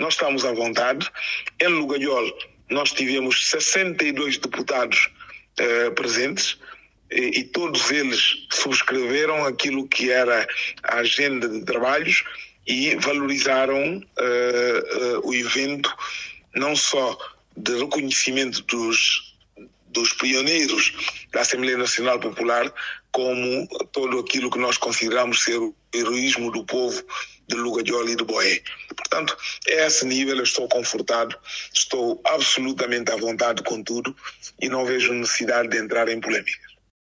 nós estamos à vontade. Em Lugaiol, nós tivemos 62 deputados eh, presentes e, e, todos eles subscreveram aquilo que era a agenda de trabalhos e valorizaram eh, eh, o evento não só de reconhecimento dos, dos pioneiros da Assembleia Nacional Popular, como todo aquilo que nós consideramos ser o heroísmo do povo de Lugajol e de Boé. Portanto, a esse nível eu estou confortado, estou absolutamente à vontade com tudo e não vejo necessidade de entrar em polêmicas.